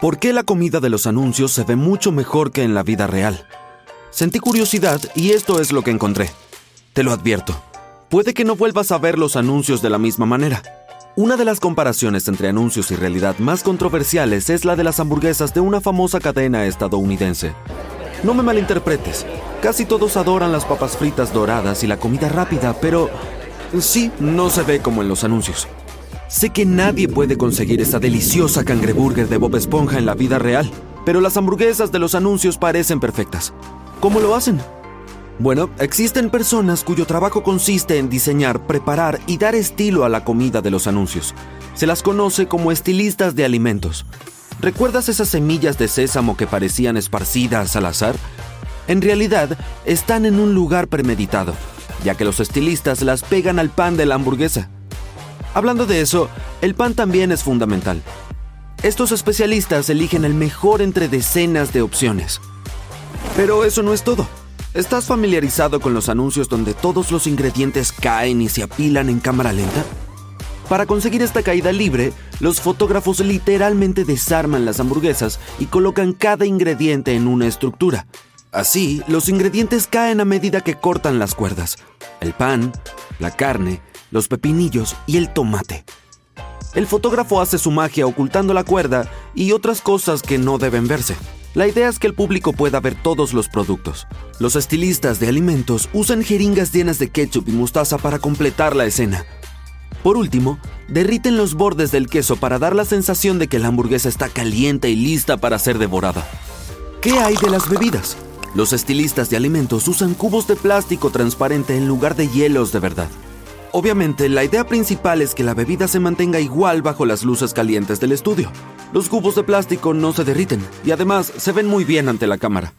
¿Por qué la comida de los anuncios se ve mucho mejor que en la vida real? Sentí curiosidad y esto es lo que encontré. Te lo advierto. Puede que no vuelvas a ver los anuncios de la misma manera. Una de las comparaciones entre anuncios y realidad más controversiales es la de las hamburguesas de una famosa cadena estadounidense. No me malinterpretes, casi todos adoran las papas fritas doradas y la comida rápida, pero sí, no se ve como en los anuncios. Sé que nadie puede conseguir esa deliciosa cangreburger de Bob Esponja en la vida real, pero las hamburguesas de los anuncios parecen perfectas. ¿Cómo lo hacen? Bueno, existen personas cuyo trabajo consiste en diseñar, preparar y dar estilo a la comida de los anuncios. Se las conoce como estilistas de alimentos. ¿Recuerdas esas semillas de sésamo que parecían esparcidas al azar? En realidad, están en un lugar premeditado, ya que los estilistas las pegan al pan de la hamburguesa. Hablando de eso, el pan también es fundamental. Estos especialistas eligen el mejor entre decenas de opciones. Pero eso no es todo. ¿Estás familiarizado con los anuncios donde todos los ingredientes caen y se apilan en cámara lenta? Para conseguir esta caída libre, los fotógrafos literalmente desarman las hamburguesas y colocan cada ingrediente en una estructura. Así, los ingredientes caen a medida que cortan las cuerdas. El pan, la carne, los pepinillos y el tomate. El fotógrafo hace su magia ocultando la cuerda y otras cosas que no deben verse. La idea es que el público pueda ver todos los productos. Los estilistas de alimentos usan jeringas llenas de ketchup y mostaza para completar la escena. Por último, derriten los bordes del queso para dar la sensación de que la hamburguesa está caliente y lista para ser devorada. ¿Qué hay de las bebidas? Los estilistas de alimentos usan cubos de plástico transparente en lugar de hielos de verdad. Obviamente, la idea principal es que la bebida se mantenga igual bajo las luces calientes del estudio. Los cubos de plástico no se derriten y además se ven muy bien ante la cámara.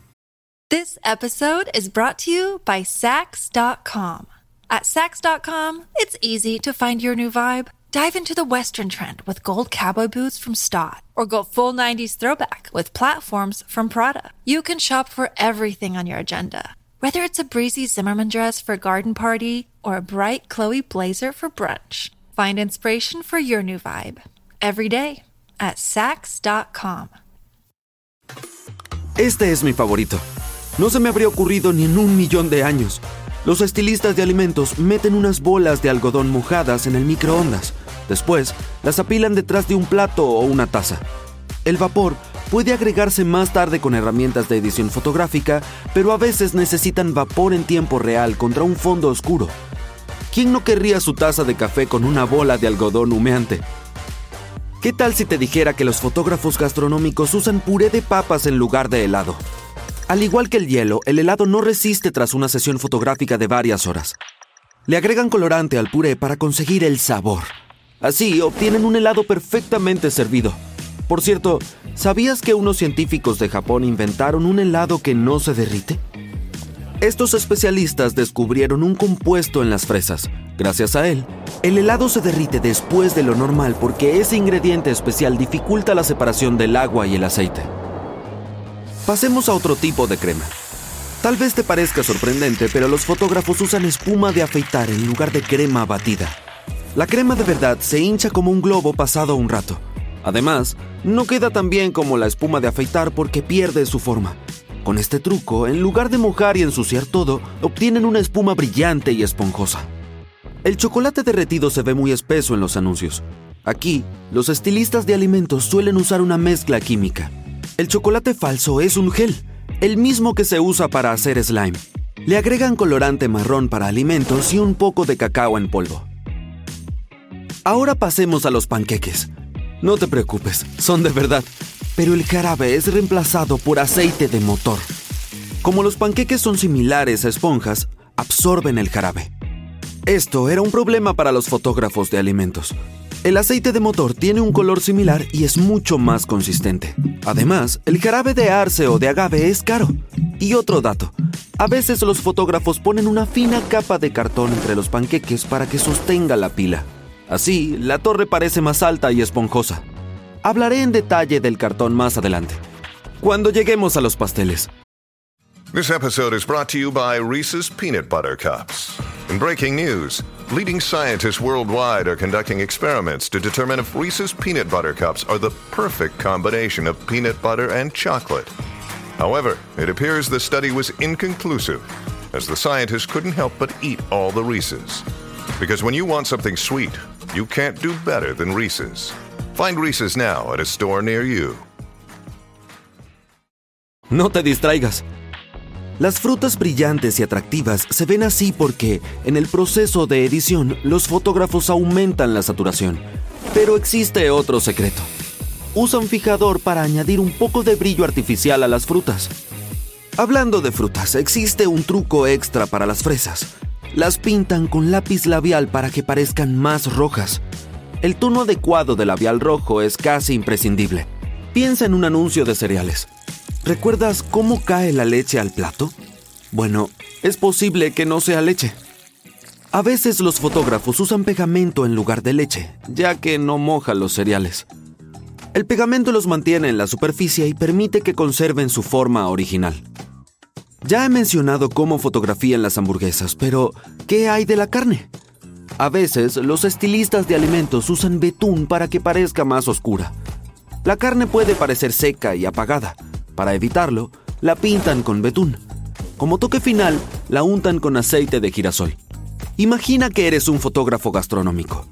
This episode is brought to you by Sax.com. At Sax.com, it's easy to find your new vibe. Dive into the Western trend with gold cowboy boots from Stott, or go full 90s throwback with platforms from Prada. You can shop for everything on your agenda, whether it's a breezy Zimmerman dress for a garden party or a bright Chloe blazer for brunch. Find inspiration for your new vibe every at Sax.com. Este es mi favorito. No se me habría ocurrido ni en un millón de años. Los estilistas de alimentos meten unas bolas de algodón mojadas en el microondas. Después, las apilan detrás de un plato o una taza. El vapor puede agregarse más tarde con herramientas de edición fotográfica, pero a veces necesitan vapor en tiempo real contra un fondo oscuro. ¿Quién no querría su taza de café con una bola de algodón humeante? ¿Qué tal si te dijera que los fotógrafos gastronómicos usan puré de papas en lugar de helado? Al igual que el hielo, el helado no resiste tras una sesión fotográfica de varias horas. Le agregan colorante al puré para conseguir el sabor. Así obtienen un helado perfectamente servido. Por cierto, ¿sabías que unos científicos de Japón inventaron un helado que no se derrite? Estos especialistas descubrieron un compuesto en las fresas. Gracias a él, el helado se derrite después de lo normal porque ese ingrediente especial dificulta la separación del agua y el aceite. Pasemos a otro tipo de crema. Tal vez te parezca sorprendente, pero los fotógrafos usan espuma de afeitar en lugar de crema batida. La crema de verdad se hincha como un globo pasado un rato. Además, no queda tan bien como la espuma de afeitar porque pierde su forma. Con este truco, en lugar de mojar y ensuciar todo, obtienen una espuma brillante y esponjosa. El chocolate derretido se ve muy espeso en los anuncios. Aquí, los estilistas de alimentos suelen usar una mezcla química. El chocolate falso es un gel, el mismo que se usa para hacer slime. Le agregan colorante marrón para alimentos y un poco de cacao en polvo. Ahora pasemos a los panqueques. No te preocupes, son de verdad, pero el jarabe es reemplazado por aceite de motor. Como los panqueques son similares a esponjas, absorben el jarabe. Esto era un problema para los fotógrafos de alimentos. El aceite de motor tiene un color similar y es mucho más consistente. Además, el jarabe de arce o de agave es caro. Y otro dato, a veces los fotógrafos ponen una fina capa de cartón entre los panqueques para que sostenga la pila. Así, la torre parece más alta y esponjosa. Hablaré en detalle del cartón más adelante, cuando lleguemos a los pasteles. This episode is brought to you by Reese's Peanut Butter Cups. In breaking news, leading scientists worldwide are conducting experiments to determine if Reese's Peanut Butter Cups are the perfect combination of peanut butter and chocolate. However, it appears the study was inconclusive, as the scientists couldn't help but eat all the Reese's. Because when you want something sweet, you can't do better than Reese's. Find Reese's now at a store near you. No te distraigas. Las frutas brillantes y atractivas se ven así porque, en el proceso de edición, los fotógrafos aumentan la saturación. Pero existe otro secreto. Usan fijador para añadir un poco de brillo artificial a las frutas. Hablando de frutas, existe un truco extra para las fresas. Las pintan con lápiz labial para que parezcan más rojas. El tono adecuado de labial rojo es casi imprescindible. Piensa en un anuncio de cereales. ¿Recuerdas cómo cae la leche al plato? Bueno, es posible que no sea leche. A veces los fotógrafos usan pegamento en lugar de leche, ya que no moja los cereales. El pegamento los mantiene en la superficie y permite que conserven su forma original. Ya he mencionado cómo fotografían las hamburguesas, pero ¿qué hay de la carne? A veces los estilistas de alimentos usan betún para que parezca más oscura. La carne puede parecer seca y apagada, para evitarlo, la pintan con betún. Como toque final, la untan con aceite de girasol. Imagina que eres un fotógrafo gastronómico.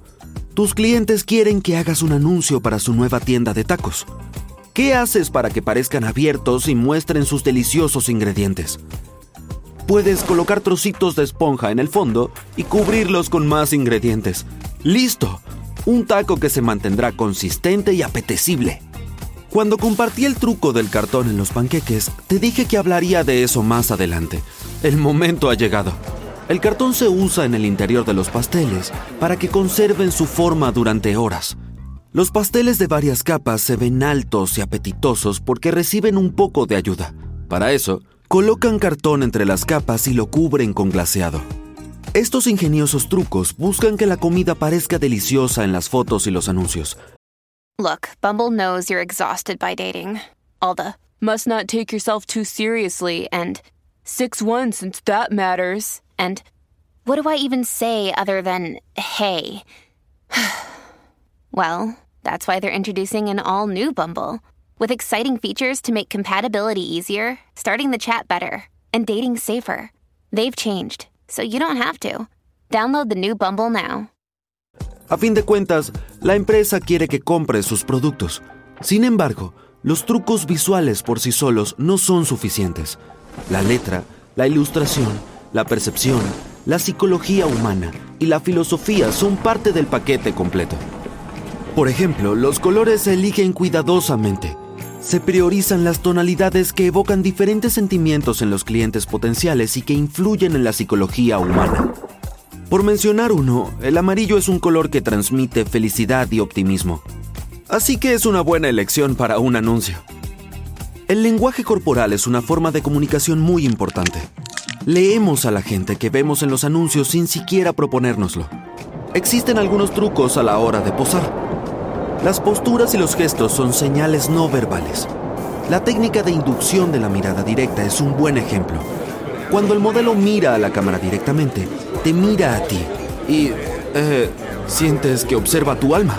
Tus clientes quieren que hagas un anuncio para su nueva tienda de tacos. ¿Qué haces para que parezcan abiertos y muestren sus deliciosos ingredientes? Puedes colocar trocitos de esponja en el fondo y cubrirlos con más ingredientes. ¡Listo! Un taco que se mantendrá consistente y apetecible. Cuando compartí el truco del cartón en los panqueques, te dije que hablaría de eso más adelante. El momento ha llegado. El cartón se usa en el interior de los pasteles para que conserven su forma durante horas. Los pasteles de varias capas se ven altos y apetitosos porque reciben un poco de ayuda. Para eso, colocan cartón entre las capas y lo cubren con glaseado. Estos ingeniosos trucos buscan que la comida parezca deliciosa en las fotos y los anuncios, Look, Bumble knows you're exhausted by dating. All the must not take yourself too seriously and 6 1 since that matters. And what do I even say other than hey? well, that's why they're introducing an all new Bumble with exciting features to make compatibility easier, starting the chat better, and dating safer. They've changed, so you don't have to. Download the new Bumble now. A fin de cuentas, la empresa quiere que compres sus productos. Sin embargo, los trucos visuales por sí solos no son suficientes. La letra, la ilustración, la percepción, la psicología humana y la filosofía son parte del paquete completo. Por ejemplo, los colores se eligen cuidadosamente. Se priorizan las tonalidades que evocan diferentes sentimientos en los clientes potenciales y que influyen en la psicología humana. Por mencionar uno, el amarillo es un color que transmite felicidad y optimismo. Así que es una buena elección para un anuncio. El lenguaje corporal es una forma de comunicación muy importante. Leemos a la gente que vemos en los anuncios sin siquiera proponérnoslo. Existen algunos trucos a la hora de posar. Las posturas y los gestos son señales no verbales. La técnica de inducción de la mirada directa es un buen ejemplo. Cuando el modelo mira a la cámara directamente, te mira a ti y eh, sientes que observa tu alma.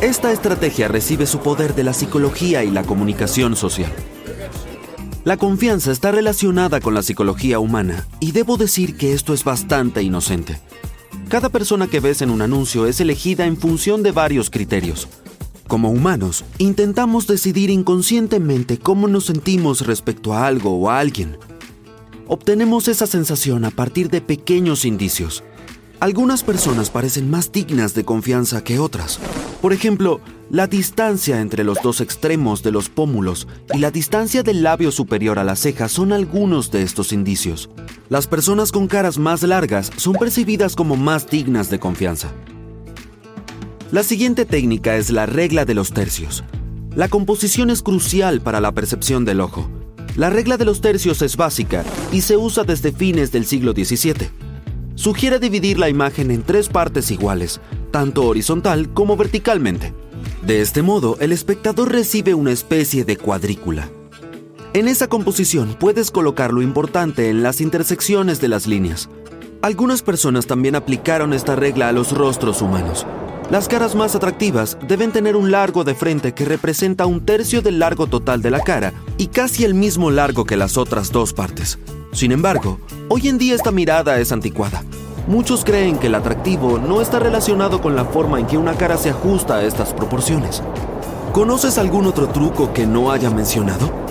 Esta estrategia recibe su poder de la psicología y la comunicación social. La confianza está relacionada con la psicología humana y debo decir que esto es bastante inocente. Cada persona que ves en un anuncio es elegida en función de varios criterios. Como humanos, intentamos decidir inconscientemente cómo nos sentimos respecto a algo o a alguien. Obtenemos esa sensación a partir de pequeños indicios. Algunas personas parecen más dignas de confianza que otras. Por ejemplo, la distancia entre los dos extremos de los pómulos y la distancia del labio superior a la ceja son algunos de estos indicios. Las personas con caras más largas son percibidas como más dignas de confianza. La siguiente técnica es la regla de los tercios. La composición es crucial para la percepción del ojo. La regla de los tercios es básica y se usa desde fines del siglo XVII. Sugiere dividir la imagen en tres partes iguales, tanto horizontal como verticalmente. De este modo, el espectador recibe una especie de cuadrícula. En esa composición puedes colocar lo importante en las intersecciones de las líneas. Algunas personas también aplicaron esta regla a los rostros humanos. Las caras más atractivas deben tener un largo de frente que representa un tercio del largo total de la cara y casi el mismo largo que las otras dos partes. Sin embargo, hoy en día esta mirada es anticuada. Muchos creen que el atractivo no está relacionado con la forma en que una cara se ajusta a estas proporciones. ¿Conoces algún otro truco que no haya mencionado?